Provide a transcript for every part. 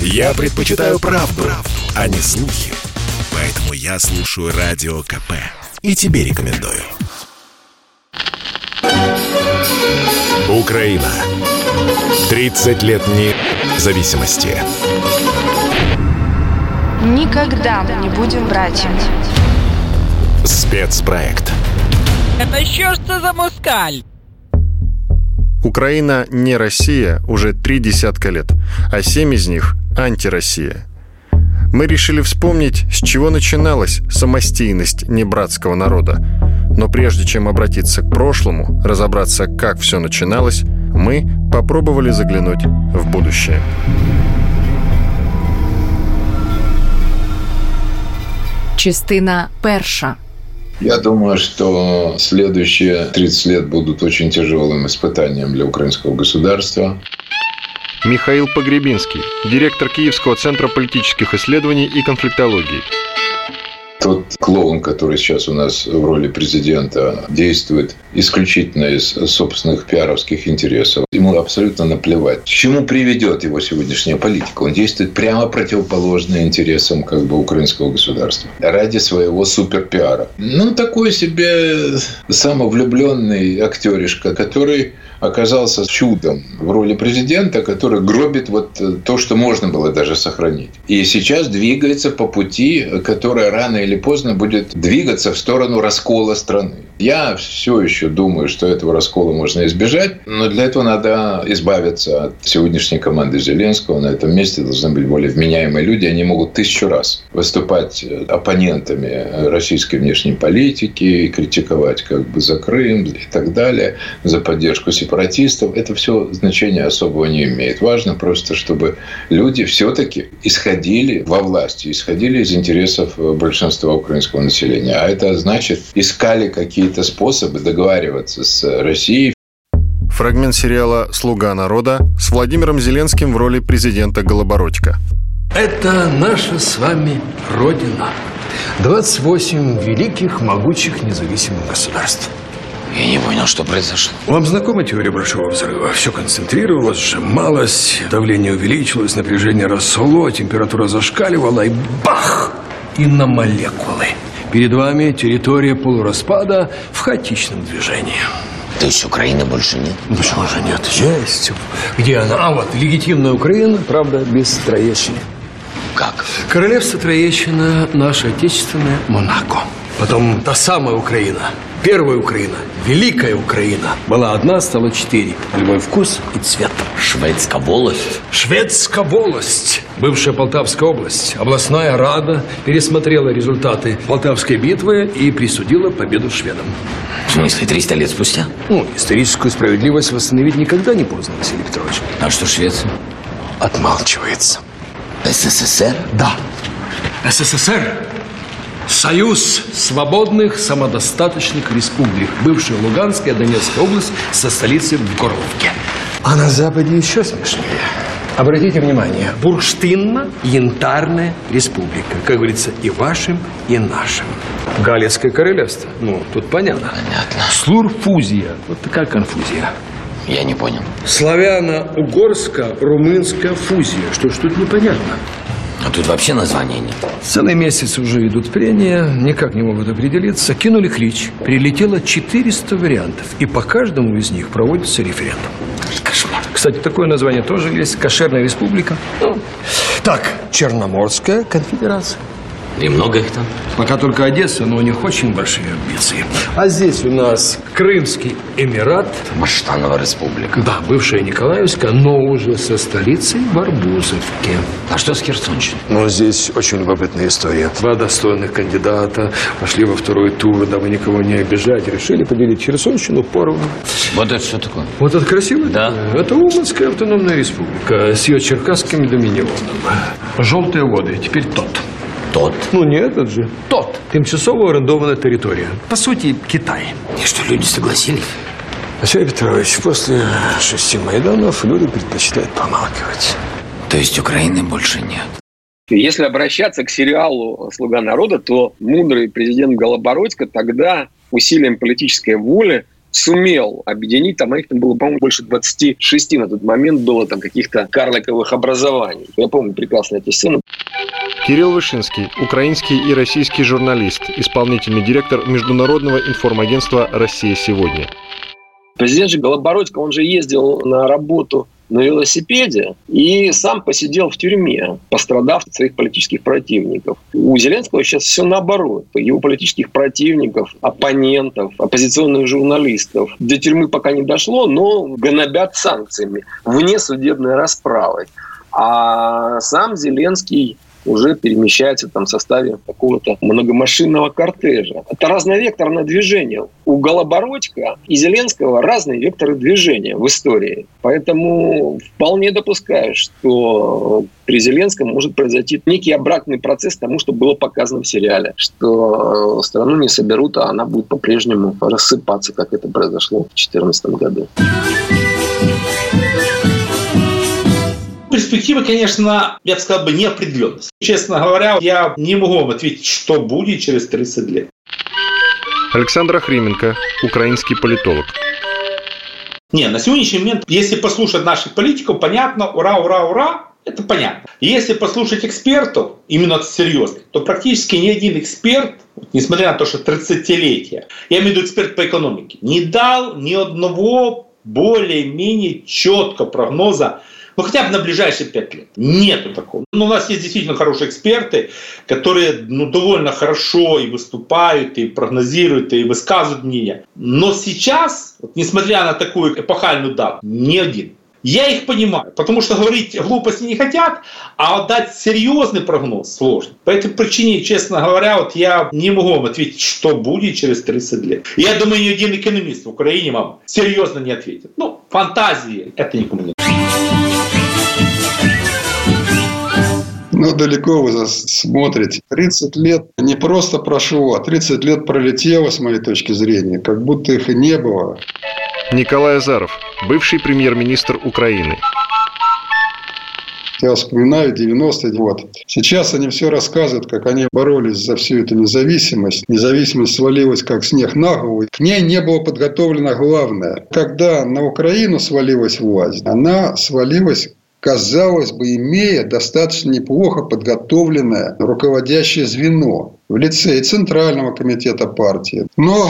Я предпочитаю правду, правду, а не слухи. Поэтому я слушаю Радио КП. И тебе рекомендую. Украина. 30 лет независимости. Никогда мы не будем братьями. Спецпроект. Это ж це за москаль? Украина не Россия уже три десятка лет, а семь из них – антироссия. Мы решили вспомнить, с чего начиналась самостийность небратского народа. Но прежде чем обратиться к прошлому, разобраться, как все начиналось, мы попробовали заглянуть в будущее. Частина перша. Я думаю, что следующие 30 лет будут очень тяжелым испытанием для украинского государства. Михаил Погребинский, директор Киевского центра политических исследований и конфликтологии. Тот клоун, который сейчас у нас в роли президента действует исключительно из собственных пиаровских интересов, ему абсолютно наплевать, к чему приведет его сегодняшняя политика. Он действует прямо противоположно интересам как бы украинского государства ради своего суперпиара. Ну, такой себе самовлюбленный актеришка, который оказался чудом в роли президента, который гробит вот то, что можно было даже сохранить. И сейчас двигается по пути, которая рано или поздно будет двигаться в сторону раскола страны. Я все еще думаю, что этого раскола можно избежать, но для этого надо избавиться от сегодняшней команды Зеленского. На этом месте должны быть более вменяемые люди. Они могут тысячу раз выступать оппонентами российской внешней политики, критиковать как бы за Крым и так далее, за поддержку сепаратистов. Это все значения особого не имеет. Важно просто, чтобы люди все-таки исходили во власти, исходили из интересов большинства украинского населения. А это значит, искали какие-то способы договариваться с Россией. Фрагмент сериала «Слуга народа» с Владимиром Зеленским в роли президента Голобородько. Это наша с вами Родина. 28 великих, могучих, независимых государств. Я не понял, что произошло. Вам знакома теория Большого взрыва? Все концентрировалось, сжималось, давление увеличилось, напряжение росло, температура зашкаливала и бах! И на молекулы. Перед вами территория полураспада в хаотичном движении. То есть Украины больше нет? Почему же нет? Есть. Где она? А вот, легитимная Украина, правда, без Троещины. Как? Королевство Троещина – наше отечественное Монако. Потом та самая Украина, первая Украина, великая Украина. Была одна, стала четыре. Любой вкус и цвет. Шведская волость? Шведская волость. Бывшая Полтавская область. Областная рада пересмотрела результаты Полтавской битвы и присудила победу шведам. В смысле, 300 лет спустя? Ну, историческую справедливость восстановить никогда не поздно, Василий Петрович. А что Швеция? Отмалчивается. СССР? Да. СССР Союз свободных самодостаточных республик. Бывшая Луганская и Донецкая область со столицей в Горловке. А на Западе еще смешнее. Обратите внимание, Бурштинна – янтарная республика. Как говорится, и вашим, и нашим. Галицкое королевство. Ну, тут понятно. Понятно. Слурфузия. Вот такая конфузия. Я не понял. Славяно-угорско-румынская фузия. Что ж тут непонятно? А тут вообще названия нет. Целый месяц уже идут прения, никак не могут определиться. Кинули клич. Прилетело 400 вариантов. И по каждому из них проводится референдум. Кошмар. Кстати, такое название тоже есть. Кошерная республика. Ну, так, Черноморская конфедерация. И много их там? Пока только Одесса, но у них очень большие амбиции. А здесь у нас Крымский Эмират. Баштанова республика. Да, бывшая Николаевская, но уже со столицей в Арбузовке. А что с Херсонщиной? Но здесь очень любопытная история. Два достойных кандидата пошли во второй тур, дабы никого не обижать. Решили поделить Херсонщину поровну. Вот это что такое? Вот это красиво? Да. Это Уманская автономная республика с ее черкасским доминионом. Желтые воды, теперь тот. Тот. Ну не этот же. Тот. Тимчасово орендованная территория. По сути, Китай. И что, люди согласились? Василий Петрович, после шести Майданов люди предпочитают помалкивать. То есть Украины больше нет? Если обращаться к сериалу «Слуга народа», то мудрый президент Голобородько тогда усилием политической воли сумел объединить, там их там было, по-моему, больше 26 на тот момент было там каких-то карликовых образований. Я помню прекрасно эти сцены. Кирилл Вышинский, украинский и российский журналист, исполнительный директор Международного информагентства «Россия сегодня». Президент же Голобородько, он же ездил на работу на велосипеде и сам посидел в тюрьме, пострадав от своих политических противников. У Зеленского сейчас все наоборот. Его политических противников, оппонентов, оппозиционных журналистов до тюрьмы пока не дошло, но гнобят санкциями, вне судебной расправы. А сам Зеленский уже перемещается там в составе какого-то многомашинного кортежа. Это разновекторное движение. У Голобородька и Зеленского разные векторы движения в истории. Поэтому вполне допускаю, что при Зеленском может произойти некий обратный процесс тому, что было показано в сериале, что страну не соберут, а она будет по-прежнему рассыпаться, как это произошло в 2014 году. Перспективы, конечно, я бы сказал бы, неопределенность. Честно говоря, я не могу вам ответить, что будет через 30 лет. Александр Охрименко, украинский политолог. Не, на сегодняшний момент, если послушать наших политиков, понятно, ура, ура, ура, это понятно. Если послушать экспертов, именно серьезных, то практически ни один эксперт, несмотря на то, что 30-летие, я имею в виду эксперт по экономике, не дал ни одного более-менее четко прогноза ну, хотя бы на ближайшие пять лет. Нету такого. Ну, у нас есть действительно хорошие эксперты, которые ну, довольно хорошо и выступают, и прогнозируют, и высказывают мнение. Но сейчас, вот, несмотря на такую эпохальную дату, ни один. Я их понимаю, потому что говорить глупости не хотят, а дать серьезный прогноз сложно. По этой причине, честно говоря, вот я не могу вам ответить, что будет через 30 лет. Я думаю, ни один экономист в Украине вам серьезно не ответит. Ну, фантазии это никому не Ну, далеко вы смотрите. 30 лет не просто прошло, а 30 лет пролетело, с моей точки зрения, как будто их и не было. Николай Азаров, бывший премьер-министр Украины. Я вспоминаю 90-й год. Сейчас они все рассказывают, как они боролись за всю эту независимость. Независимость свалилась как снег на голову. К ней не было подготовлено главное. Когда на Украину свалилась власть, она свалилась казалось бы, имея достаточно неплохо подготовленное руководящее звено в лице и Центрального комитета партии. Но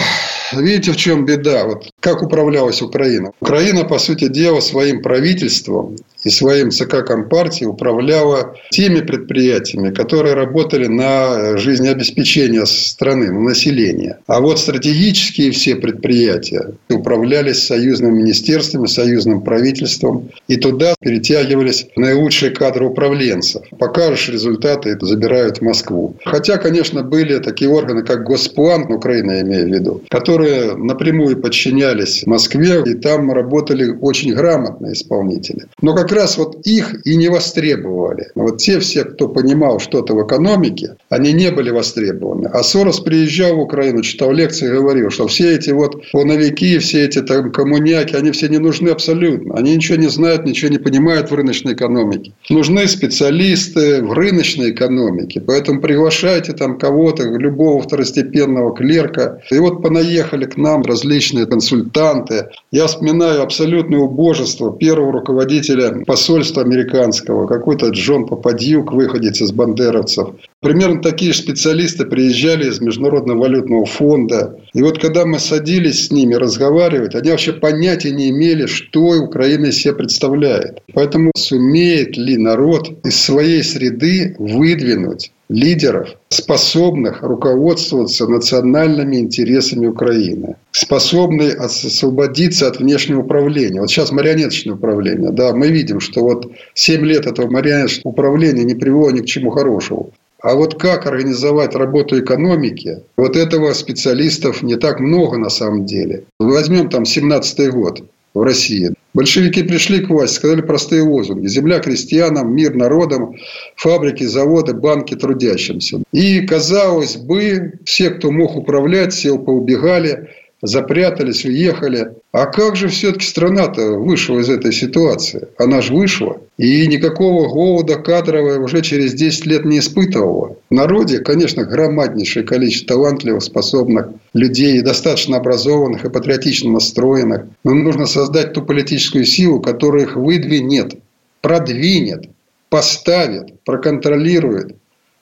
видите, в чем беда? Вот как управлялась Украина? Украина, по сути дела, своим правительством и своим ЦК Компартии управляла теми предприятиями, которые работали на жизнеобеспечение страны, на население. А вот стратегические все предприятия управлялись союзными министерствами, союзным правительством, и туда перетягивались наилучшие кадры управленцев. Покажешь результаты, забирают в Москву. Хотя, конечно, были такие органы, как Госплан, Украина я имею в виду, которые напрямую подчинялись Москве, и там работали очень грамотные исполнители. Но как раз вот их и не востребовали. Вот те все, кто понимал что-то в экономике, они не были востребованы. А Сорос приезжал в Украину, читал лекции говорил, что все эти вот полновики, все эти там коммуняки, они все не нужны абсолютно. Они ничего не знают, ничего не понимают в рыночной экономике. Нужны специалисты в рыночной экономике. Поэтому приглашайте там кого кого-то, любого второстепенного клерка. И вот понаехали к нам различные консультанты. Я вспоминаю абсолютное убожество первого руководителя посольства американского, какой-то Джон Попадьюк, выходец из бандеровцев. Примерно такие же специалисты приезжали из Международного валютного фонда. И вот когда мы садились с ними разговаривать, они вообще понятия не имели, что Украина из себя представляет. Поэтому сумеет ли народ из своей среды выдвинуть лидеров, способных руководствоваться национальными интересами Украины, способные освободиться от внешнего управления. Вот сейчас марионеточное управление. Да, мы видим, что вот 7 лет этого марионеточного управления не привело ни к чему хорошему. А вот как организовать работу экономики, вот этого специалистов не так много на самом деле. Возьмем там 17 год в России. Большевики пришли к власти, сказали простые лозунги. Земля крестьянам, мир народам, фабрики, заводы, банки трудящимся. И, казалось бы, все, кто мог управлять, все поубегали. Запрятались, уехали. А как же все-таки страна-то вышла из этой ситуации? Она же вышла. И никакого голода кадрового уже через 10 лет не испытывала. В народе, конечно, громаднейшее количество талантливых, способных людей, достаточно образованных и патриотично настроенных. Но нужно создать ту политическую силу, которая их выдвинет, продвинет, поставит, проконтролирует,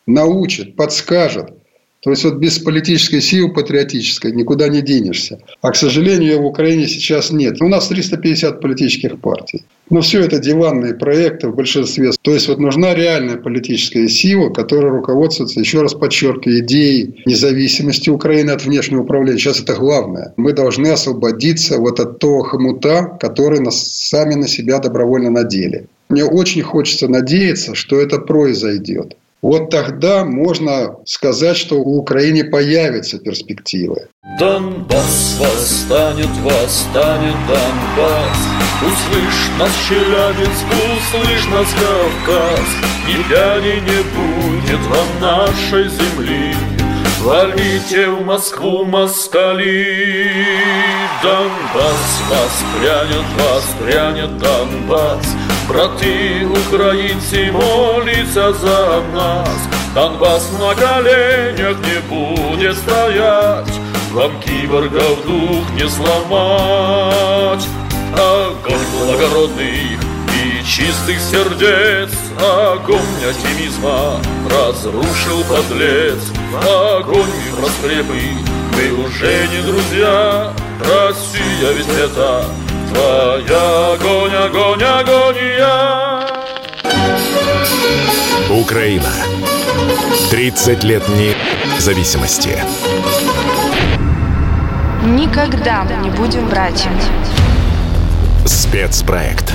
научит, подскажет – то есть вот без политической силы патриотической никуда не денешься. А, к сожалению, ее в Украине сейчас нет. У нас 350 политических партий. Но все это диванные проекты в большинстве. То есть вот нужна реальная политическая сила, которая руководствуется, еще раз подчеркиваю, идеей независимости Украины от внешнего управления. Сейчас это главное. Мы должны освободиться вот от того хомута, который нас сами на себя добровольно надели. Мне очень хочется надеяться, что это произойдет. Вот тогда можно сказать, что у Украины появятся перспективы. Донбасс восстанет, восстанет Донбасс. Услышь нас, Челябинск, услышь нас, Кавказ. Ни пяни не будет вам нашей земли. Валите в Москву, москали. Донбасс воспрянет, воспрянет Донбасс. Браты украинцы молятся за нас Донбасс на коленях не будет стоять Вам киборгов дух не сломать Огонь благородных и чистых сердец Огонь оптимизма разрушил подлец Огонь раскрепы, мы уже не друзья Россия ведь это твоя огонь, огонь, агония. Украина. 30 лет независимости. Никогда мы не будем братьями. Спецпроект.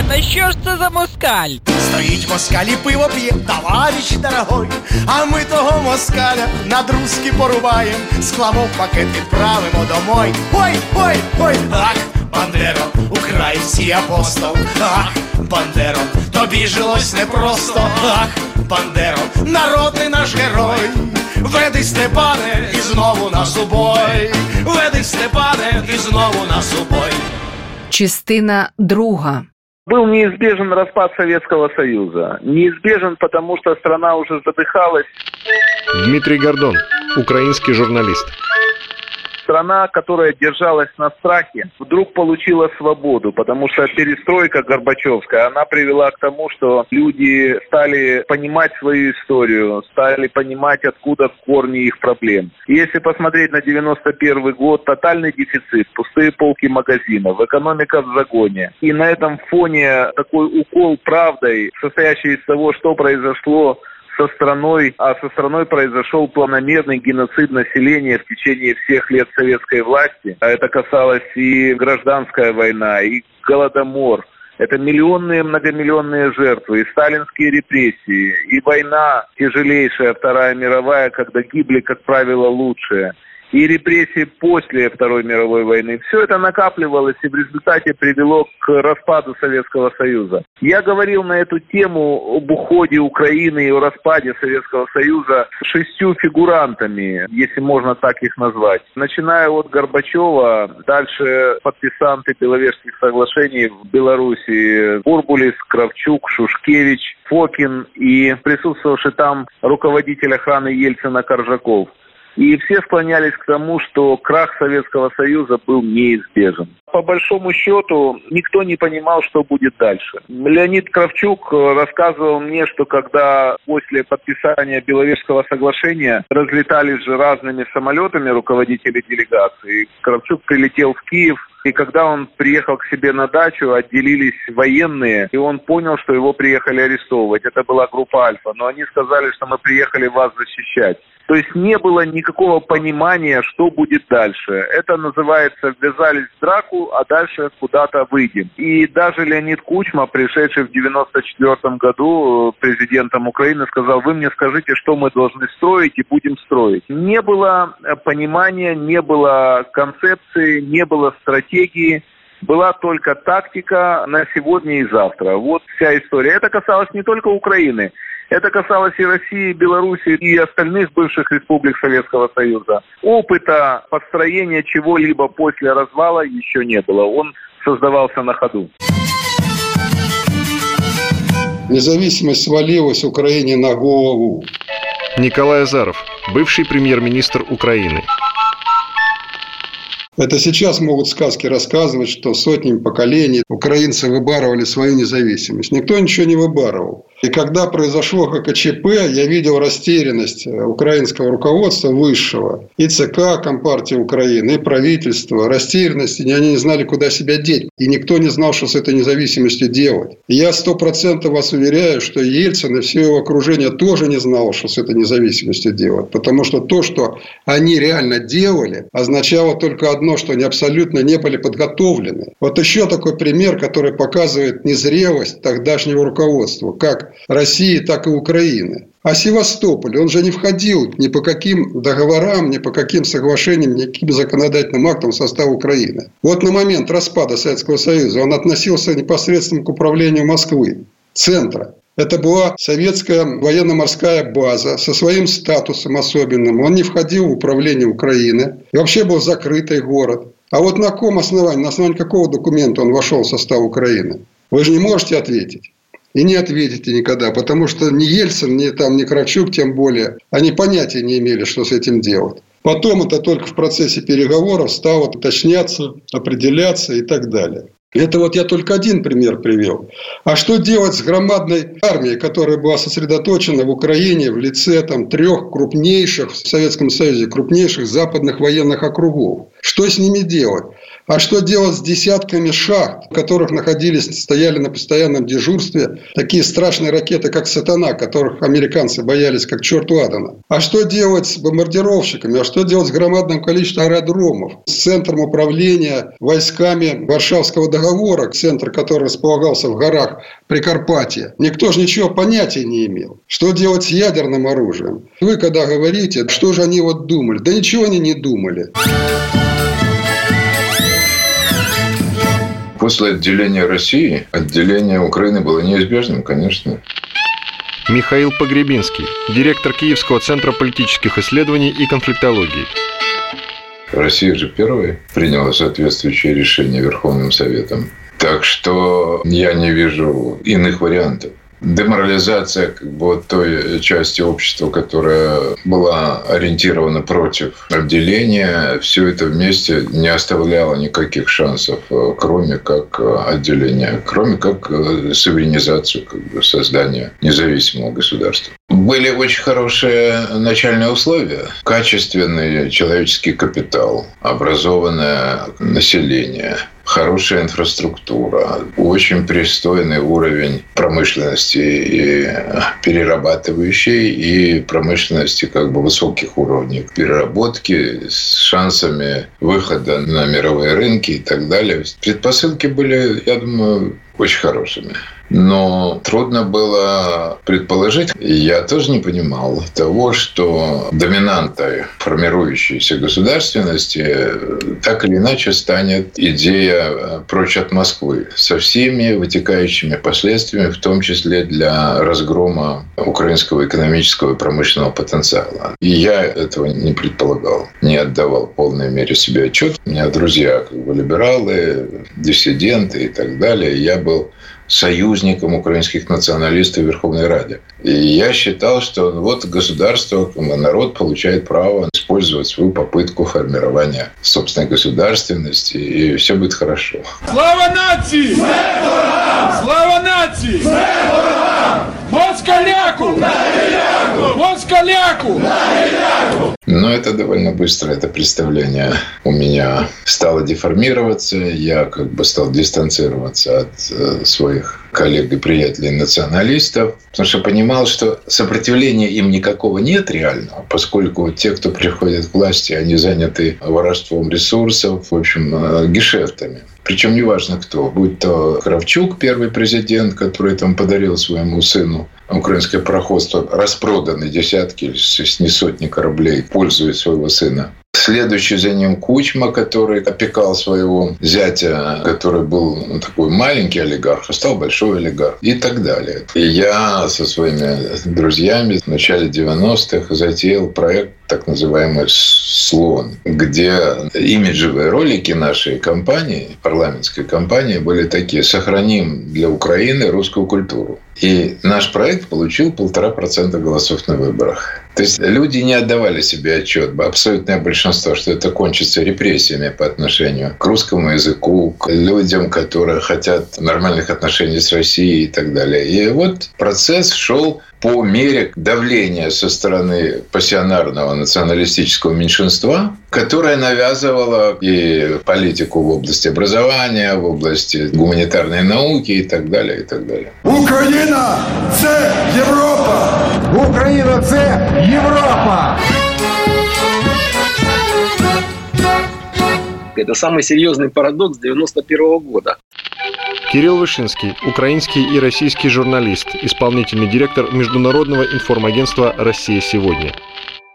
Это що ж це за москаль? Стоїть москаль і пиво п'є, товарищ дорогой. А ми того москаля на друзки порубаєм, скламов пакет відправимо домой. Ой, ой, ой, ах, Бандеро, український апостол, ах, Бандеро, тобі жилось непросто, ах, Бандеро, народний наш герой. Веди Степане і знову на субой. Веди Степане і знову на субой. Частина друга. Был неизбежен распад Советского Союза. Неизбежен, потому что страна уже задыхалась. Дмитрий Гордон, украинский журналист страна, которая держалась на страхе, вдруг получила свободу, потому что перестройка Горбачевская, она привела к тому, что люди стали понимать свою историю, стали понимать, откуда корни их проблем. если посмотреть на 91 год, тотальный дефицит, пустые полки магазинов, экономика в загоне. И на этом фоне такой укол правдой, состоящий из того, что произошло со страной, а со страной произошел планомерный геноцид населения в течение всех лет советской власти. А это касалось и гражданская война, и голодомор. Это миллионные, многомиллионные жертвы, и сталинские репрессии, и война тяжелейшая, Вторая мировая, когда гибли, как правило, лучшие – и репрессии после Второй мировой войны. Все это накапливалось и в результате привело к распаду Советского Союза. Я говорил на эту тему об уходе Украины и о распаде Советского Союза с шестью фигурантами, если можно так их назвать. Начиная от Горбачева, дальше подписанты Беловежских соглашений в Беларуси Бурбулис, Кравчук, Шушкевич, Фокин и присутствовавший там руководитель охраны Ельцина Коржаков. И все склонялись к тому, что крах Советского Союза был неизбежен. По большому счету, никто не понимал, что будет дальше. Леонид Кравчук рассказывал мне, что когда после подписания Беловежского соглашения разлетались же разными самолетами руководители делегации, Кравчук прилетел в Киев, и когда он приехал к себе на дачу, отделились военные, и он понял, что его приехали арестовывать. Это была группа Альфа. Но они сказали, что мы приехали вас защищать. То есть не было никакого понимания, что будет дальше. Это называется «ввязались в драку, а дальше куда-то выйдем». И даже Леонид Кучма, пришедший в 1994 году президентом Украины, сказал, вы мне скажите, что мы должны строить и будем строить. Не было понимания, не было концепции, не было стратегии была только тактика на сегодня и завтра. Вот вся история. Это касалось не только Украины. Это касалось и России, и Белоруссии, и остальных бывших республик Советского Союза. Опыта построения чего-либо после развала еще не было. Он создавался на ходу. Независимость свалилась Украине на голову. Николай Азаров, бывший премьер-министр Украины. Это сейчас могут сказки рассказывать, что сотнями поколений украинцы выбарывали свою независимость. Никто ничего не выбарывал. И когда произошло ГКЧП, я видел растерянность украинского руководства высшего, и ЦК Компартии Украины, и правительства, растерянность, и они не знали, куда себя деть. И никто не знал, что с этой независимостью делать. И я сто процентов вас уверяю, что Ельцин и все его окружение тоже не знало, что с этой независимостью делать. Потому что то, что они реально делали, означало только одно, что они абсолютно не были подготовлены. Вот еще такой пример, который показывает незрелость тогдашнего руководства. Как России, так и Украины. А Севастополь, он же не входил ни по каким договорам, ни по каким соглашениям, ни каким законодательным актам в состав Украины. Вот на момент распада Советского Союза он относился непосредственно к управлению Москвы, центра. Это была советская военно-морская база со своим статусом особенным. Он не входил в управление Украины. И вообще был закрытый город. А вот на каком основании, на основании какого документа он вошел в состав Украины? Вы же не можете ответить. И не ответите никогда, потому что ни Ельцин, ни, там, ни Кравчук, тем более, они понятия не имели, что с этим делать. Потом это только в процессе переговоров стало уточняться, определяться и так далее. Это вот я только один пример привел. А что делать с громадной армией, которая была сосредоточена в Украине в лице там, трех крупнейших в Советском Союзе, крупнейших западных военных округов? Что с ними делать? А что делать с десятками шахт, в которых находились, стояли на постоянном дежурстве такие страшные ракеты, как «Сатана», которых американцы боялись как черту Адана? А что делать с бомбардировщиками? А что делать с громадным количеством аэродромов? С центром управления войсками Варшавского договора, центр, который располагался в горах Прикарпатья? Никто же ничего понятия не имел. Что делать с ядерным оружием? Вы когда говорите, что же они вот думали? Да ничего они не думали. После отделения России отделение Украины было неизбежным, конечно. Михаил Погребинский, директор Киевского центра политических исследований и конфликтологии. Россия же первая приняла соответствующее решение Верховным Советом. Так что я не вижу иных вариантов деморализация как бы, вот той части общества, которая была ориентирована против отделения, все это вместе не оставляло никаких шансов, э, кроме как э, отделения, кроме как э, суверенизацию, как бы создания независимого государства. Были очень хорошие начальные условия. Качественный человеческий капитал, образованное население – хорошая инфраструктура, очень пристойный уровень промышленности и перерабатывающей, и промышленности как бы высоких уровней переработки с шансами выхода на мировые рынки и так далее. Предпосылки были, я думаю, очень хорошими. Но трудно было предположить, я тоже не понимал того, что доминантой формирующейся государственности так или иначе станет идея прочь от Москвы со всеми вытекающими последствиями, в том числе для разгрома украинского экономического и промышленного потенциала. И я этого не предполагал, не отдавал в полной мере себе отчет. У меня друзья как бы либералы, диссиденты и так далее. Я был союзником украинских националистов в Верховной Раде. И я считал, что вот государство, народ получает право использовать свою попытку формирования собственной государственности, и все будет хорошо. Слава нации! Слава нации! Москаляку! Москаляку! Но это довольно быстро, это представление у меня стало деформироваться. Я как бы стал дистанцироваться от э, своих коллег и приятелей националистов, потому что понимал, что сопротивления им никакого нет реального, поскольку те, кто приходит к власти, они заняты воровством ресурсов, в общем, э, гешефтами. Причем неважно кто, будь то Кравчук, первый президент, который там подарил своему сыну украинское пароходство, распроданы десятки, если не сотни кораблей, пользуясь своего сына. Следующий за ним Кучма, который опекал своего зятя, который был ну, такой маленький олигарх, а стал большой олигарх и так далее. И я со своими друзьями в начале 90-х затеял проект так называемый «Слон», где имиджевые ролики нашей компании, парламентской компании, были такие «Сохраним для Украины русскую культуру». И наш проект получил полтора процента голосов на выборах. То есть люди не отдавали себе отчет, абсолютное большинство, что это кончится репрессиями по отношению к русскому языку, к людям, которые хотят нормальных отношений с Россией и так далее. И вот процесс шел по мере давления со стороны пассионарного националистического меньшинства, которое навязывало и политику в области образования, в области гуманитарной науки и так далее, и так далее. Україна – це Європа! Україна – це Європа! Это самый серьезный парадокс 91 года. Кирилл Вышинский, украинский и российский журналист, исполнительный директор Международного информагентства «Россия сегодня».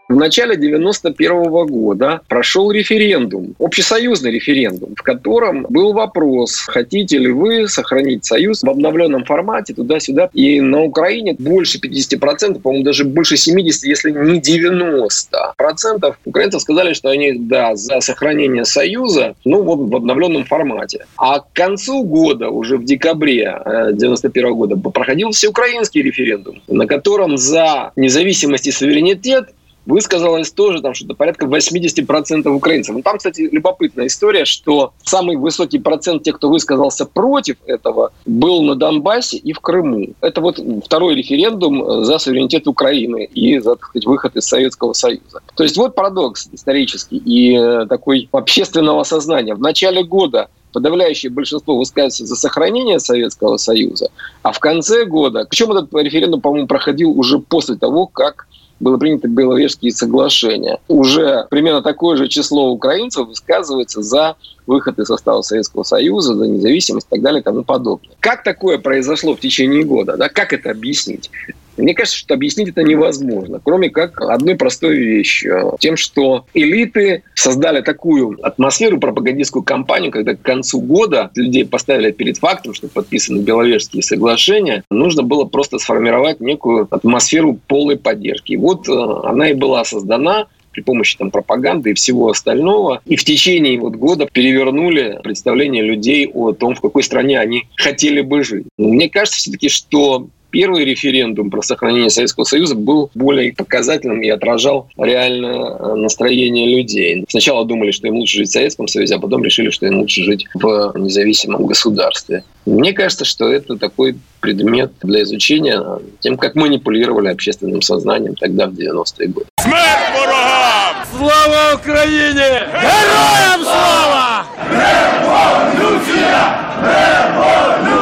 В начале 91 года прошел референдум, общесоюзный референдум, в котором был вопрос, хотите ли вы сохранить союз в обновленном формате туда-сюда. И на Украине больше 50%, по-моему, даже больше 70, если не 90%. Украинцев сказали, что они, да, за сохранение союза, ну вот в обновленном формате. А к концу года, уже в декабре 91 года, проходил всеукраинский референдум, на котором за независимость и суверенитет высказалось тоже там что-то порядка 80% украинцев. Ну, там, кстати, любопытная история, что самый высокий процент тех, кто высказался против этого, был на Донбассе и в Крыму. Это вот второй референдум за суверенитет Украины и за, так сказать, выход из Советского Союза. То есть вот парадокс исторический и э, такой общественного сознания. В начале года подавляющее большинство высказывается за сохранение Советского Союза, а в конце года, причем этот референдум, по-моему, проходил уже после того, как было принято Беловежские соглашения. Уже примерно такое же число украинцев высказывается за выход из состава Советского Союза, за независимость и так далее и тому подобное. Как такое произошло в течение года? Да? Как это объяснить? Мне кажется, что объяснить это невозможно, кроме как одной простой вещью. Тем, что элиты создали такую атмосферу, пропагандистскую кампанию, когда к концу года людей поставили перед фактом, что подписаны Беловежские соглашения, нужно было просто сформировать некую атмосферу полной поддержки. Вот э, она и была создана при помощи там, пропаганды и всего остального. И в течение вот года перевернули представление людей о том, в какой стране они хотели бы жить. Мне кажется все-таки, что первый референдум про сохранение Советского Союза был более показательным и отражал реальное э, настроение людей. Сначала думали, что им лучше жить в Советском Союзе, а потом решили, что им лучше жить в независимом государстве. Мне кажется, что это такой предмет для изучения тем, как манипулировали общественным сознанием тогда, в 90-е годы. Смерть ворогам! Слава Україні! Героям слава! Революція! Революція!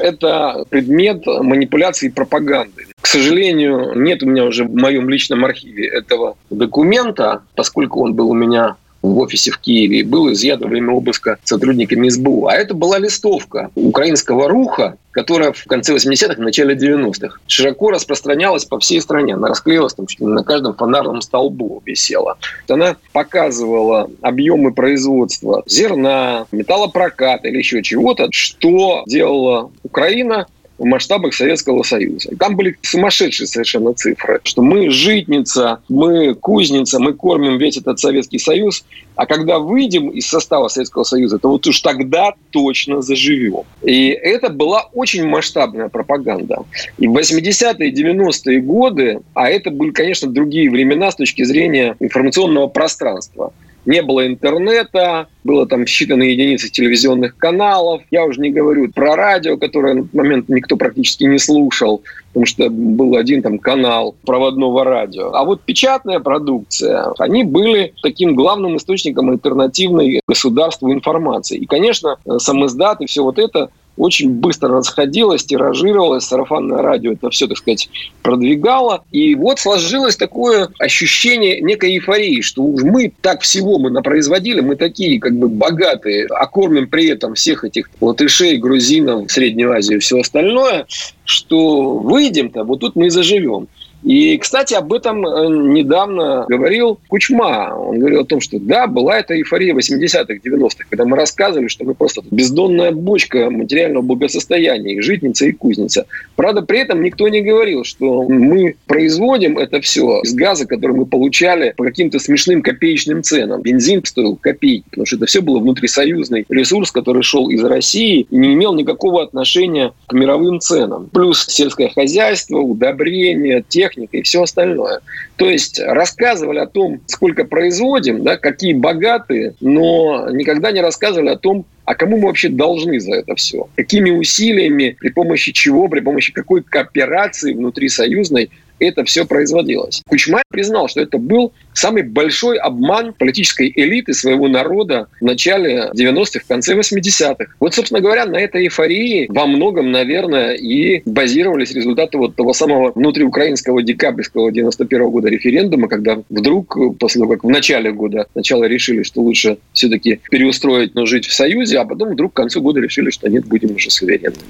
Это предмет манипуляции и пропаганды. К сожалению, нет у меня уже в моем личном архиве этого документа, поскольку он был у меня в офисе в Киеве был изъят во время обыска сотрудниками СБУ. А это была листовка украинского руха, которая в конце 80-х, начале 90-х широко распространялась по всей стране. Она расклеилась там, чуть ли на каждом фонарном столбу висела. Она показывала объемы производства зерна, металлопроката или еще чего-то, что делала Украина в масштабах Советского Союза. там были сумасшедшие совершенно цифры, что мы житница, мы кузница, мы кормим весь этот Советский Союз, а когда выйдем из состава Советского Союза, то вот уж тогда точно заживем. И это была очень масштабная пропаганда. И в 80-е, 90-е годы, а это были, конечно, другие времена с точки зрения информационного пространства – не было интернета, было там считанные единицы телевизионных каналов. Я уже не говорю про радио, которое на тот момент никто практически не слушал, потому что был один там канал проводного радио. А вот печатная продукция, они были таким главным источником альтернативной государству информации. И, конечно, сам издат и все вот это очень быстро расходилось, тиражировалось, сарафанное радио это все, так сказать, продвигало. И вот сложилось такое ощущение некой эйфории, что уж мы так всего мы напроизводили, мы такие как бы богатые, а кормим при этом всех этих латышей, грузинов, Среднюю Азию и все остальное, что выйдем-то, вот тут мы и заживем. И, кстати, об этом э, недавно говорил Кучма. Он говорил о том, что да, была эта эйфория 80-х, 90-х, когда мы рассказывали, что мы просто бездонная бочка материального благосостояния, и житница, и кузница. Правда, при этом никто не говорил, что мы производим это все из газа, который мы получали по каким-то смешным копеечным ценам. Бензин стоил копейки, потому что это все было внутрисоюзный ресурс, который шел из России и не имел никакого отношения к мировым ценам. Плюс сельское хозяйство, удобрения, техника и все остальное. То есть рассказывали о том, сколько производим, да, какие богатые, но никогда не рассказывали о том, а кому мы вообще должны за это все? Какими усилиями, при помощи чего, при помощи какой кооперации внутри союзной это все производилось. Кучма признал, что это был самый большой обман политической элиты своего народа в начале 90-х, в конце 80-х. Вот, собственно говоря, на этой эйфории во многом, наверное, и базировались результаты вот того самого внутриукраинского декабрьского 91 -го года референдума, когда вдруг, после того, как в начале года сначала решили, что лучше все-таки переустроить, но жить в Союзе, а потом вдруг к концу года решили, что нет, будем уже суверенными.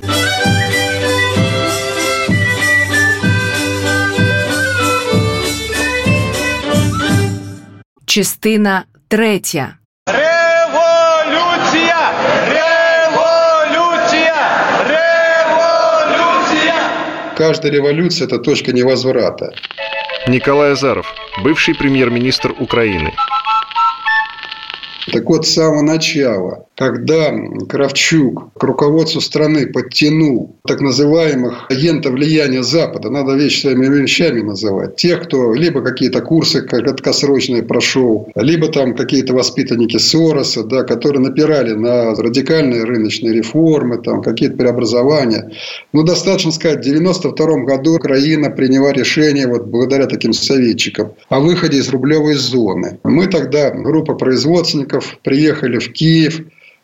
Частина третя. Революція! Революція! Революція! Каждая революция – это точка невозврата. Николай Азаров, бывший премьер-министр Украины. Так вот, с самого начала, когда Кравчук к руководству страны подтянул так называемых агентов влияния Запада, надо вещи своими вещами называть, тех, кто либо какие-то курсы краткосрочные прошел, либо там какие-то воспитанники Сороса, да, которые напирали на радикальные рыночные реформы, там, какие-то преобразования. Ну, достаточно сказать, в 1992 году Украина приняла решение, вот благодаря таким советчикам, о выходе из рублевой зоны. Мы тогда, группа производственников, приехали в Киев,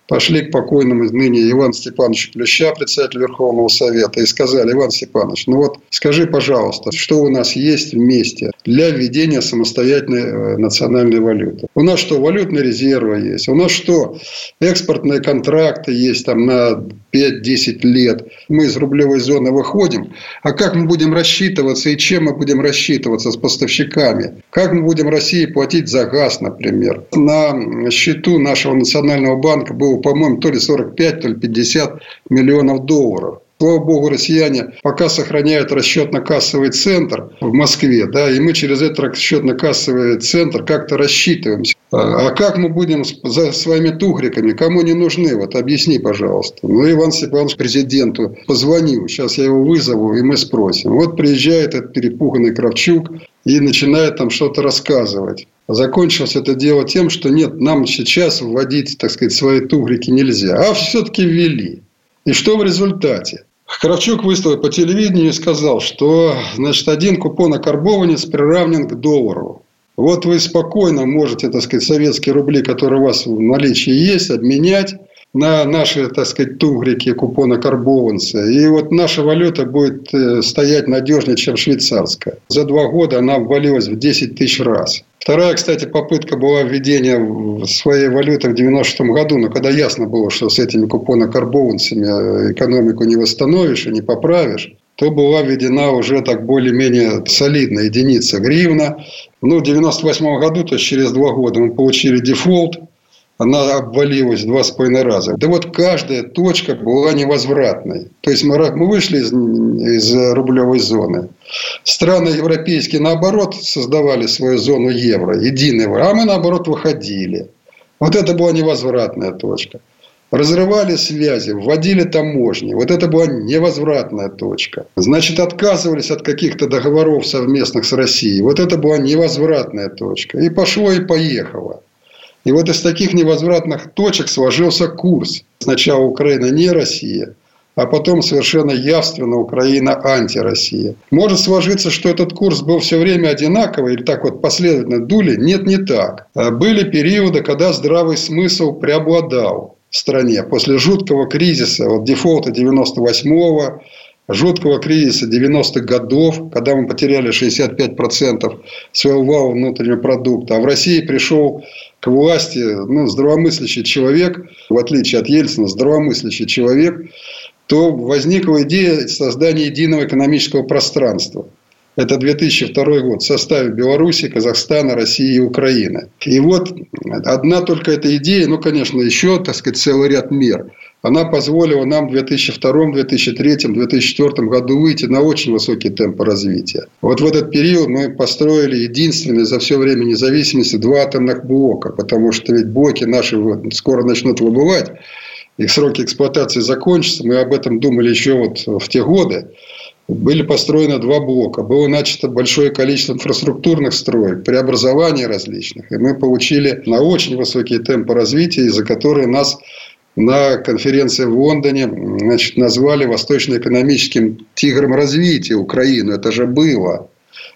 пошли к покойному ныне Ивану Степановичу Плюща, председателю Верховного Совета, и сказали, Иван Степанович, ну вот скажи, пожалуйста, что у нас есть вместе для введения самостоятельной э, национальной валюты? У нас что, валютные резервы есть? У нас что, экспортные контракты есть там на 5-10 лет? Мы из рублевой зоны выходим, а как мы будем рассчитываться и чем мы будем рассчитываться с поставщиками? Как мы будем России платить за газ, например? На счету нашего национального банка был по-моему, то ли 45, то ли 50 миллионов долларов. Слава богу, россияне пока сохраняют расчетно-кассовый центр в Москве, да, и мы через этот расчетно-кассовый центр как-то рассчитываемся. А как мы будем за своими тугриками? Кому не нужны? Вот объясни, пожалуйста. Ну, Иван Степанович президенту позвонил. Сейчас я его вызову, и мы спросим. Вот приезжает этот перепуганный Кравчук и начинает там что-то рассказывать. Закончилось это дело тем, что нет, нам сейчас вводить, так сказать, свои тугрики нельзя. А все-таки ввели. И что в результате? Кравчук выступил по телевидению и сказал, что значит, один купон окарбованец приравнен к доллару. Вот вы спокойно можете, так сказать, советские рубли, которые у вас в наличии есть, обменять на наши, так сказать, тугрики купона карбованца. И вот наша валюта будет э, стоять надежнее, чем швейцарская. За два года она обвалилась в 10 тысяч раз. Вторая, кстати, попытка была введения своей валюты в 90 году, но когда ясно было, что с этими купонокарбованцами э, экономику не восстановишь и не поправишь, то была введена уже так более-менее солидная единица гривна. Ну, в 98 году, то есть через два года, мы получили дефолт – она обвалилась два с половиной раза. Да вот каждая точка была невозвратной. То есть мы, мы вышли из, из рублевой зоны. Страны европейские, наоборот, создавали свою зону евро, единого, а мы, наоборот, выходили. Вот это была невозвратная точка. Разрывали связи, вводили таможни. Вот это была невозвратная точка. Значит, отказывались от каких-то договоров совместных с Россией. Вот это была невозвратная точка. И пошло, и поехало. И вот из таких невозвратных точек сложился курс. Сначала Украина не Россия, а потом совершенно явственно Украина антироссия. Может сложиться, что этот курс был все время одинаковый или так вот последовательно дули? Нет, не так. А были периоды, когда здравый смысл преобладал в стране. После жуткого кризиса, вот дефолта 98-го, жуткого кризиса 90-х годов, когда мы потеряли 65% своего валового внутреннего продукта. А в России пришел к власти ну, здравомыслящий человек, в отличие от Ельцина, здравомыслящий человек, то возникла идея создания единого экономического пространства. Это 2002 год в составе Беларуси, Казахстана, России и Украины. И вот одна только эта идея, ну, конечно, еще, так сказать, целый ряд мер, она позволила нам в 2002, 2003, 2004 году выйти на очень высокие темпы развития. Вот в этот период мы построили единственные за все время независимости два атомных блока, потому что ведь блоки наши скоро начнут выбывать, их сроки эксплуатации закончатся. Мы об этом думали еще вот в те годы были построены два блока. Было начато большое количество инфраструктурных строек, преобразований различных. И мы получили на очень высокие темпы развития, из-за которые нас на конференции в Лондоне значит, назвали восточно-экономическим тигром развития Украины. Это же было.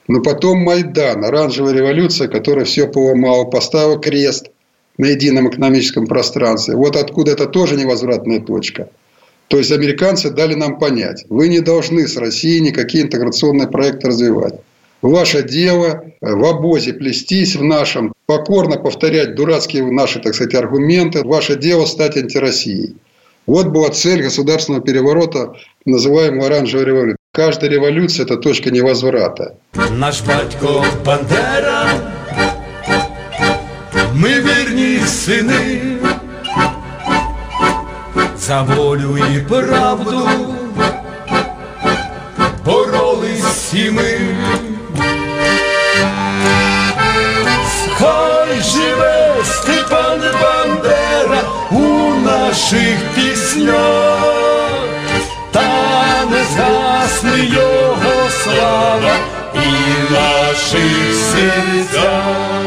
Но потом Майдан, оранжевая революция, которая все поломала, поставила крест на едином экономическом пространстве. Вот откуда это тоже невозвратная точка – то есть американцы дали нам понять, вы не должны с Россией никакие интеграционные проекты развивать. Ваше дело в обозе плестись в нашем, покорно повторять дурацкие наши, так сказать, аргументы. Ваше дело стать антироссией. Вот была цель государственного переворота, называемого оранжевой революцией. Каждая революция – это точка невозврата. Наш батько Бандера, мы верні сини, за волю і правду боролись і ми. Хай живе Степан Бандера у наших піснях, та не згасне його слава і наших серцях.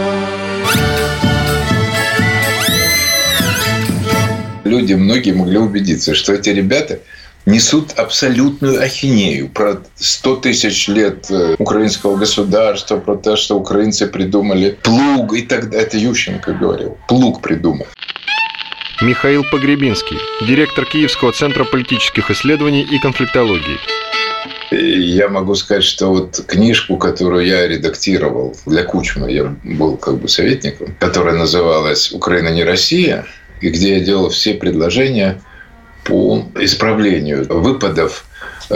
Люди, многие могли убедиться, что эти ребята несут абсолютную ахинею про 100 тысяч лет э, украинского государства, про то, что украинцы придумали плуг и так далее. Это Ющенко говорил. Плуг придумал. Михаил Погребинский, директор Киевского центра политических исследований и конфликтологии. Я могу сказать, что вот книжку, которую я редактировал для Кучма, я был как бы советником, которая называлась «Украина не Россия», и где я делал все предложения по исправлению выпадов,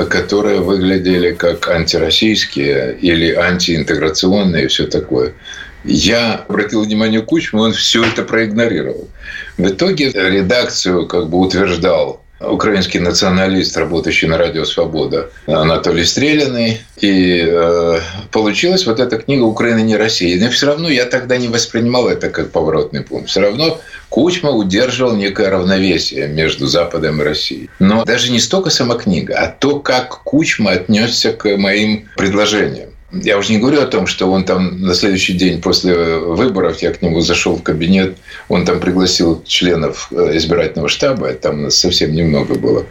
которые выглядели как антироссийские или антиинтеграционные и все такое. Я обратил внимание Кучму, он все это проигнорировал. В итоге редакцию как бы утверждал украинский националист, работающий на радио «Свобода» Анатолий Стреляный. И э, получилась вот эта книга «Украина не Россия». Но все равно я тогда не воспринимал это как поворотный пункт. Все равно Кучма удерживал некое равновесие между Западом и Россией. Но даже не столько сама книга, а то, как Кучма отнесся к моим предложениям. Я уже не говорю о том, что он там на следующий день после выборов, я к нему зашел в кабинет, он там пригласил членов э, избирательного штаба, там нас совсем немного было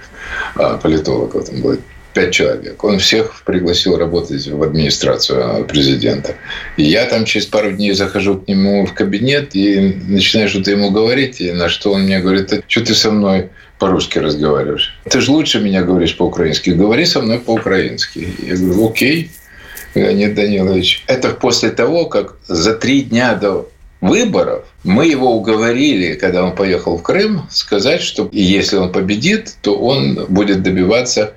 а, политологов, там было пять человек. Он всех пригласил работать в администрацию президента. И я там через пару дней захожу к нему в кабинет и начинаю что-то ему говорить, и на что он мне говорит, а что ты со мной по-русски разговариваешь? Ты же лучше меня говоришь по-украински. Говори со мной по-украински. Я говорю, окей. Леонид Данилович. Это после того, как за три дня до выборов мы его уговорили, когда он поехал в Крым, сказать, что если он победит, то он будет добиваться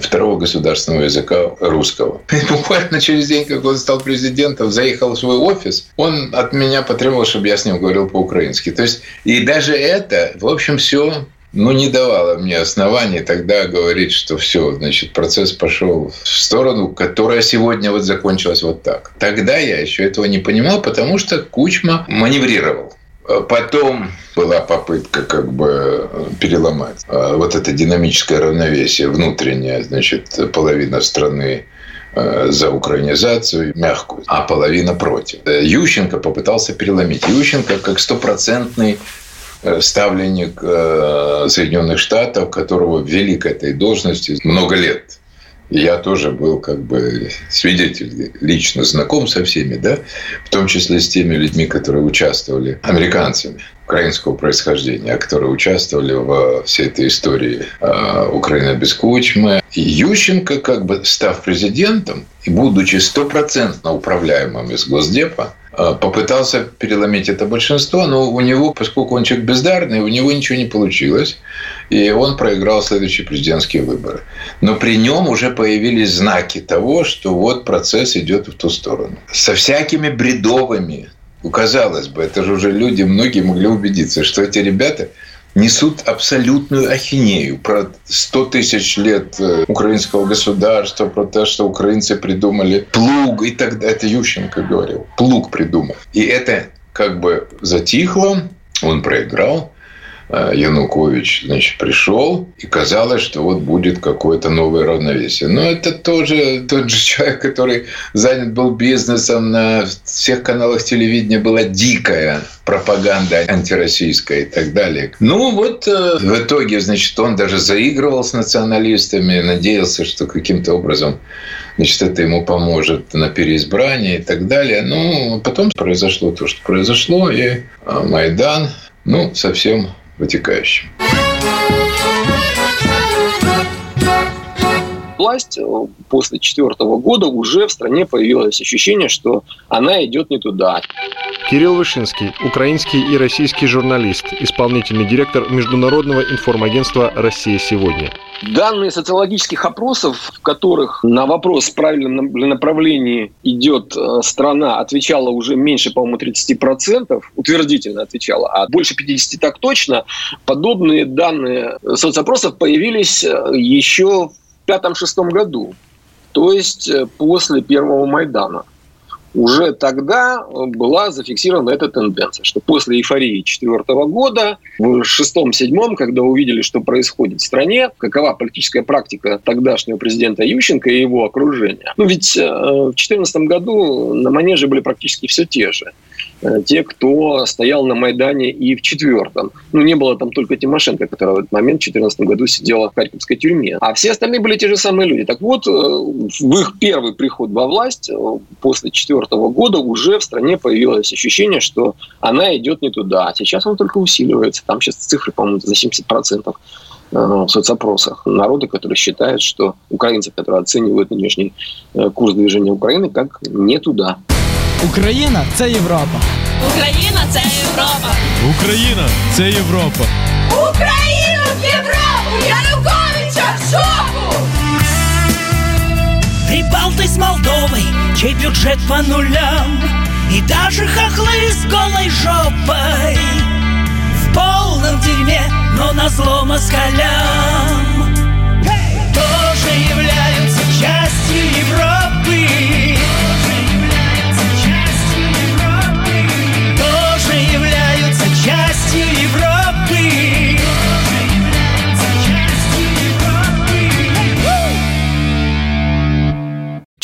второго государственного языка русского. И буквально через день, как он стал президентом, заехал в свой офис, он от меня потребовал, чтобы я с ним говорил по-украински. То есть, и даже это, в общем, все ну, не давало мне оснований тогда говорить, что все, значит, процесс пошел в сторону, которая сегодня вот закончилась вот так. Тогда я еще этого не понимал, потому что Кучма маневрировал. Потом была попытка как бы переломать а, вот это динамическое равновесие внутреннее, значит, половина страны э, за украинизацию мягкую, а половина против. Ющенко попытался переломить. Ющенко как стопроцентный Э, ставленник э, Соединенных Штатов, которого ввели к этой должности много лет. И я тоже был как бы свидетель, лично знаком со всеми, да, в том числе с теми людьми, которые участвовали, американцами украинского происхождения, которые участвовали в всей этой истории э, Украины без Кучмы. И Ющенко, как бы став президентом и будучи стопроцентно управляемым из Госдепа, э, попытался переломить это большинство, но у него, поскольку он человек бездарный, у него ничего не получилось, и он проиграл следующие президентские выборы. Но при нем уже появились знаки того, что вот процесс идет в ту сторону. Со всякими бредовыми казалось бы, это же уже люди, многие могли убедиться, что эти ребята несут абсолютную ахинею про 100 тысяч лет э, украинского государства, про то, что украинцы придумали плуг и так далее. Это Ющенко говорил. Плуг придумал. И это как бы затихло, он проиграл. Э, Янукович значит, пришел, и казалось, что вот будет какое-то новое равновесие. Но это тоже тот же человек, который занят был бизнесом, на всех каналах телевидения была дикая пропаганда антироссийская и так далее. Ну вот э, в итоге, значит, он даже заигрывал с националистами, надеялся, что каким-то образом значит, это ему поможет на переизбрании и так далее. Ну, потом произошло то, что произошло, и э, Майдан, ну, совсем вытекающим. Власть э, после четвертого года уже в стране появилось ощущение, что она идет не туда. Кирилл Вышинский, украинский и российский журналист, исполнительный директор Международного информагентства «Россия сегодня». Данные социологических опросов, в которых на вопрос, правильном направлении идет э, страна, отвечала уже меньше, по-моему, 30%, утвердительно отвечала, а больше 50% так точно, подобные данные соцопросов появились э, еще в пятом-шестом году, то есть э, после первого Майдана уже тогда э, была зафиксирована эта тенденция, что после эйфории четвертого года, в шестом-седьмом, когда увидели, что происходит в стране, какова политическая практика тогдашнего президента Ющенко и его окружения. Ну ведь э, в четырнадцатом году на манеже были практически все те же те, кто стоял на Майдане и в четвертом. Ну, не было там только Тимошенко, которая в этот момент в 2014 году сидела в Харьковской тюрьме. А все остальные были те же самые люди. Так вот, в их первый приход во власть после четвертого 2004 года уже в стране появилось ощущение, что она идет не туда. А сейчас он только усиливается. Там сейчас цифры, по-моему, за 70% э, в соцопросах народа, которые считают, что украинцы, которые оценивают нынешний э, курс движения Украины, как не туда. Україна це Європа. Україна це Європа. Україна це Європа. Україну в Європу! Януковича в жопу! Прибалты с Молдовой, чей бюджет по нулям И даже хохлы с голой жопой В полном дерьме, но на зло москалям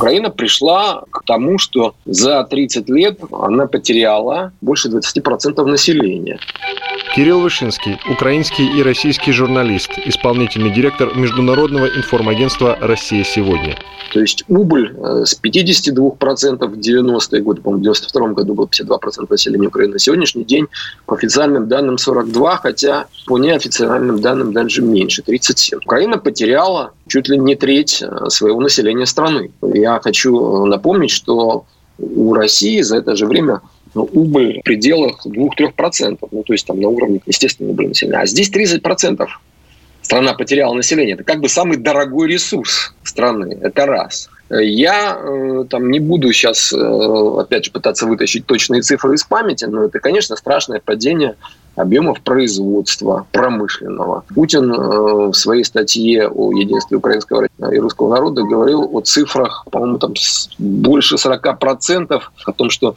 Украина. Пришла к тому, что за 30 лет она потеряла больше 20% населения. Кирилл Вышинский, украинский и российский журналист, исполнительный директор Международного информагентства «Россия сегодня». То есть убыль э, с 52% в 90-е годы, по-моему, в 92 году было 52% населения Украины. На сегодняшний день по официальным данным 42, хотя по неофициальным данным даже меньше, 37. Украина потеряла чуть ли не треть э, своего населения страны. Я хочу напомнить, что у России за это же время ну, убыль в пределах 2-3%. Ну, то есть там на уровне естественного убыли населения. А здесь 30% страна потеряла население. Это как бы самый дорогой ресурс страны. Это раз. Я э, там не буду сейчас, э, опять же, пытаться вытащить точные цифры из памяти, но это, конечно, страшное падение объемов производства промышленного. Путин э, в своей статье о единстве украинского и русского народа говорил о цифрах, по-моему, там больше 40% о том, что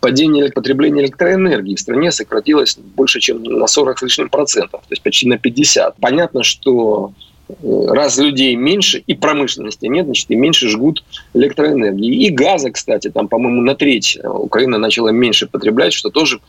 падение потребления электроэнергии в стране сократилось больше, чем на 40 с лишним процентов, то есть почти на 50. Понятно, что раз людей меньше и промышленности нет, значит, и меньше жгут электроэнергии. И газа, кстати, там, по-моему, на треть Украина начала меньше потреблять, что тоже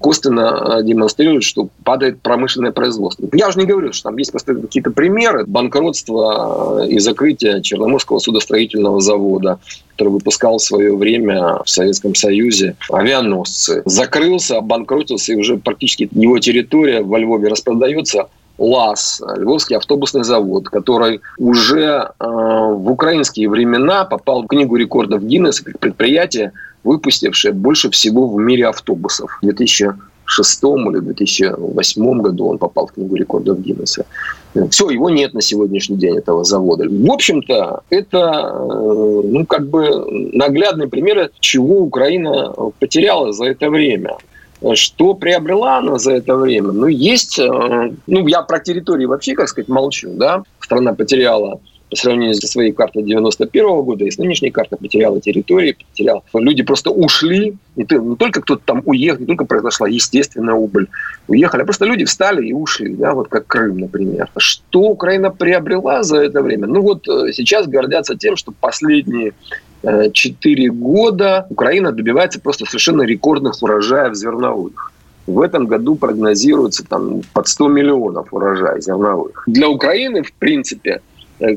косвенно демонстрирует, что падает промышленное производство. Я уже не говорю, что там есть какие-то примеры банкротства и закрытия Черноморского судостроительного завода, который выпускал в свое время в Советском Союзе авианосцы. Закрылся, обанкротился, и уже практически его территория во Львове распродается ЛАЗ, Львовский автобусный завод, который уже э, в украинские времена попал в книгу рекордов Гиннесса как предприятие, выпустившее больше всего в мире автобусов. В 2006 или 2008 году он попал в книгу рекордов Гиннесса. Все, его нет на сегодняшний день, этого завода. В общем-то, это э, ну, как бы наглядный пример, чего Украина потеряла за это время. Что приобрела она за это время? Ну, есть, э, ну, я про территории вообще, как сказать, молчу, да. Страна потеряла по сравнению со своей картой 91 -го года и с нынешней картой потеряла территории, потеряла. Люди просто ушли, не, не только кто-то там уехал, не только произошла естественная убыль, уехали, а просто люди встали и ушли, да, вот как Крым, например. Что Украина приобрела за это время? Ну вот э, сейчас гордятся тем, что последние 4 года Украина добивается просто совершенно рекордных урожаев зерновых. В этом году прогнозируется там под 100 миллионов урожая зерновых. Для Украины, в принципе, э,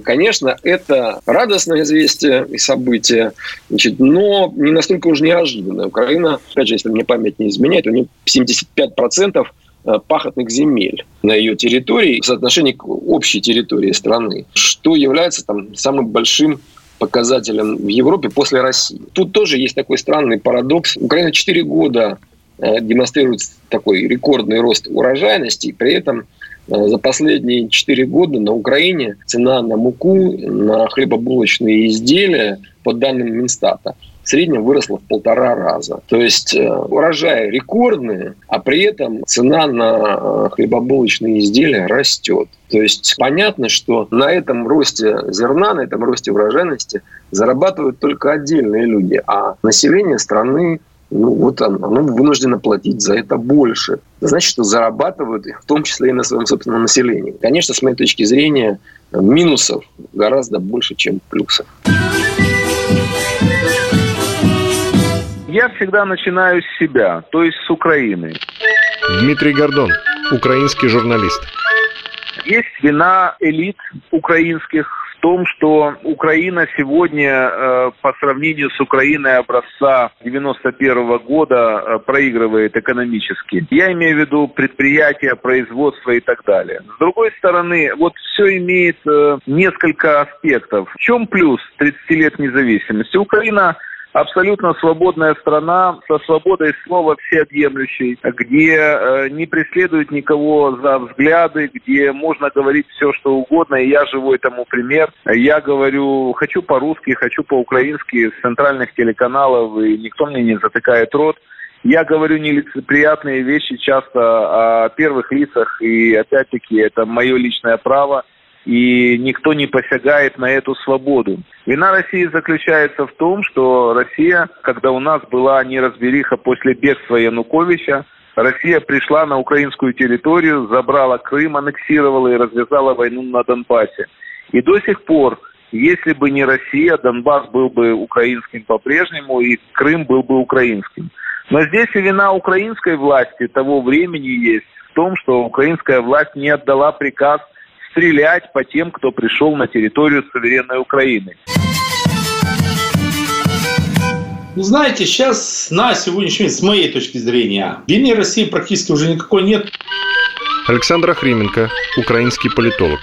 Конечно, это радостное известие и событие, значит, но не настолько уж неожиданное. Украина, опять же, если мне память не изменяет, у нее 75% э, пахотных земель на ее территории в соотношении к общей территории страны, что является там самым большим показателем в Европе после России. Тут тоже есть такой странный парадокс. Украина 4 года э, демонстрирует такой рекордный рост урожайности, при этом э, за последние 4 года на Украине цена на муку, на хлебобулочные изделия, по данным Минстата, в среднем выросла в полтора раза. То есть э, урожаи рекордные, а при этом цена на э, хлебобулочные изделия растет. То есть понятно, что на этом росте зерна, на этом росте урожайности зарабатывают только отдельные люди, а население страны ну, вот оно, оно вынуждено платить за это больше. Значит, что зарабатывают в том числе и на своем собственном населении. Конечно, с моей точки зрения, минусов гораздо больше, чем плюсов. Я всегда начинаю с себя, то есть с Украины. Дмитрий Гордон, украинский журналист. Есть вина элит украинских в том, что Украина сегодня э, по сравнению с Украиной образца 91 года э, проигрывает экономически. Я имею в виду предприятия, производство и так далее. С другой стороны, вот все имеет э, несколько аспектов. В чем плюс 30 лет независимости? Украина абсолютно свободная страна со свободой слова всеобъемлющей, где э, не преследуют никого за взгляды, где можно говорить все, что угодно, и я живой тому пример. Я говорю, хочу по-русски, хочу по-украински с центральных телеканалов, и никто мне не затыкает рот. Я говорю нелицеприятные вещи часто о первых лицах, и опять-таки это мое личное право – и никто не посягает на эту свободу. Вина России заключается в том, что Россия, когда у нас была неразбериха после бегства Януковича, Россия пришла на украинскую территорию, забрала Крым, аннексировала и развязала войну на Донбассе. И до сих пор, если бы не Россия, Донбасс был бы украинским по-прежнему, и Крым был бы украинским. Но здесь и вина украинской власти того времени есть в том, что украинская власть не отдала приказ – стрелять по тем, кто пришел на территорию суверенной Украины. Ну, знаете, сейчас на сегодняшний день, с моей точки зрения, вины России практически уже никакой нет. Александр Охрименко, украинский политолог.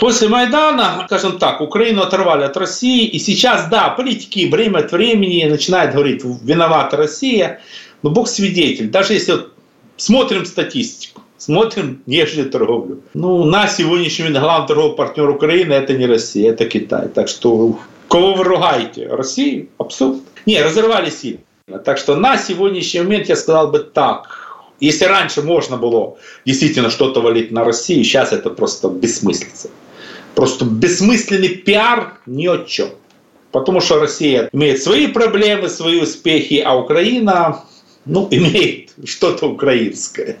После Майдана, скажем так, Украину оторвали от России. И сейчас, да, политики время от времени начинают говорить, виновата Россия. Но Бог свидетель. Даже если вот смотрим статистику смотрим внешнюю торговлю. Ну, на сегодняшний момент главный торговый партнер Украины это не Россия, это Китай. Так что кого вы ругаете? Россию? Абсурд. Не, разорвали сильно. Так что на сегодняшний момент я сказал бы так. Если раньше можно было действительно что-то валить на Россию, сейчас это просто бессмыслица. Просто бессмысленный пиар ни о чем. Потому что Россия имеет свои проблемы, свои успехи, а Украина ну, имеет что-то украинское.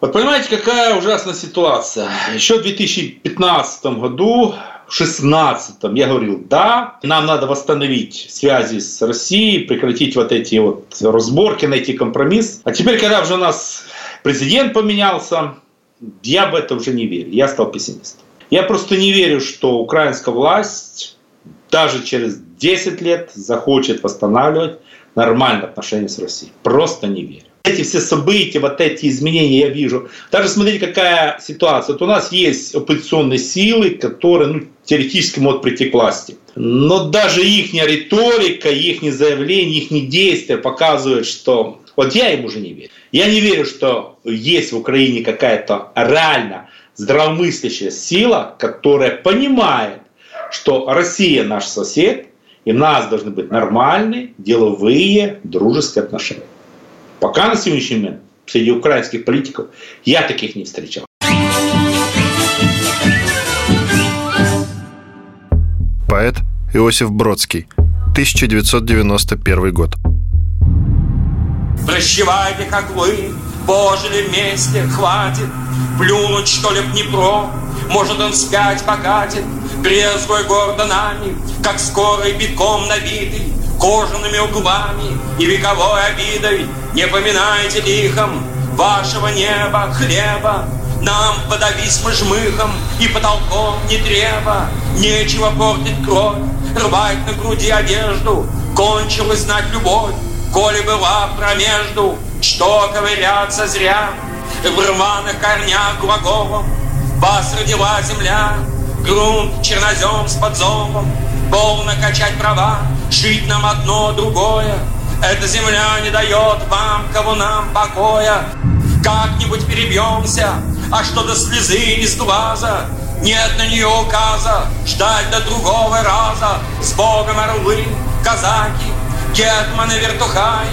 Вот понимаете, какая ужасная ситуация. Еще в 2015 году в 16 я говорил, да, нам надо восстановить связи с Россией, прекратить вот эти вот разборки, найти компромисс. А теперь, когда уже у нас президент поменялся, я в это уже не верю. Я стал пессимистом. Я просто не верю, что украинская власть даже через 10 лет захочет восстанавливать нормальные отношения с Россией. Просто не верю эти все события, вот эти изменения я вижу. Даже смотрите, какая ситуация. Вот у нас есть оппозиционные силы, которые ну, теоретически могут прийти к власти. Но даже их риторика, их заявления, их действия показывают, что вот я им уже не верю. Я не верю, что есть в Украине какая-то реально здравомыслящая сила, которая понимает, что Россия наш сосед, и у нас должны быть нормальные, деловые, дружеские отношения. Пока на сегодняшний момент среди украинских политиков. Я таких не встречал. Поэт Иосиф Бродский, 1991 год. Прощевайте, как вы, пожили вместе, хватит? Плюнуть, что ли, в Днепро, может, он вспять покатит Брезгуя гордо нами, как скорый битком набитый кожаными углами и вековой обидой. Не поминайте лихом вашего неба, хлеба, нам подавись мы жмыхом и потолком не треба. Нечего портить кровь, рвать на груди одежду, кончилась знать любовь, коли была промежду, что ковыряться зря в рваных корнях глаголом. Вас родила земля, грунт чернозем с подзолом, полно качать права, Жить нам одно другое. Эта земля не дает вам, кого нам покоя. Как-нибудь перебьемся А что до слезы из глаза. Нет на нее указа Ждать до другого раза. С Богом орлы, казаки Гетманы, вертухаи.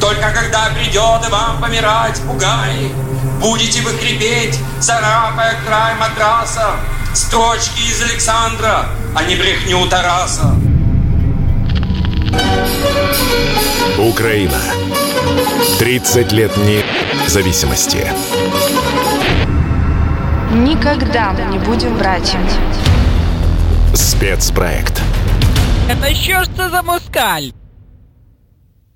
Только когда придет и вам помирать пугаи Будете вы хрипеть, царапая край матраса. Строчки из Александра, а не брехню Тараса. Украина. 30 лет независимости. Никогда мы не будем братьями. Спецпроект. Это ж це за москаль?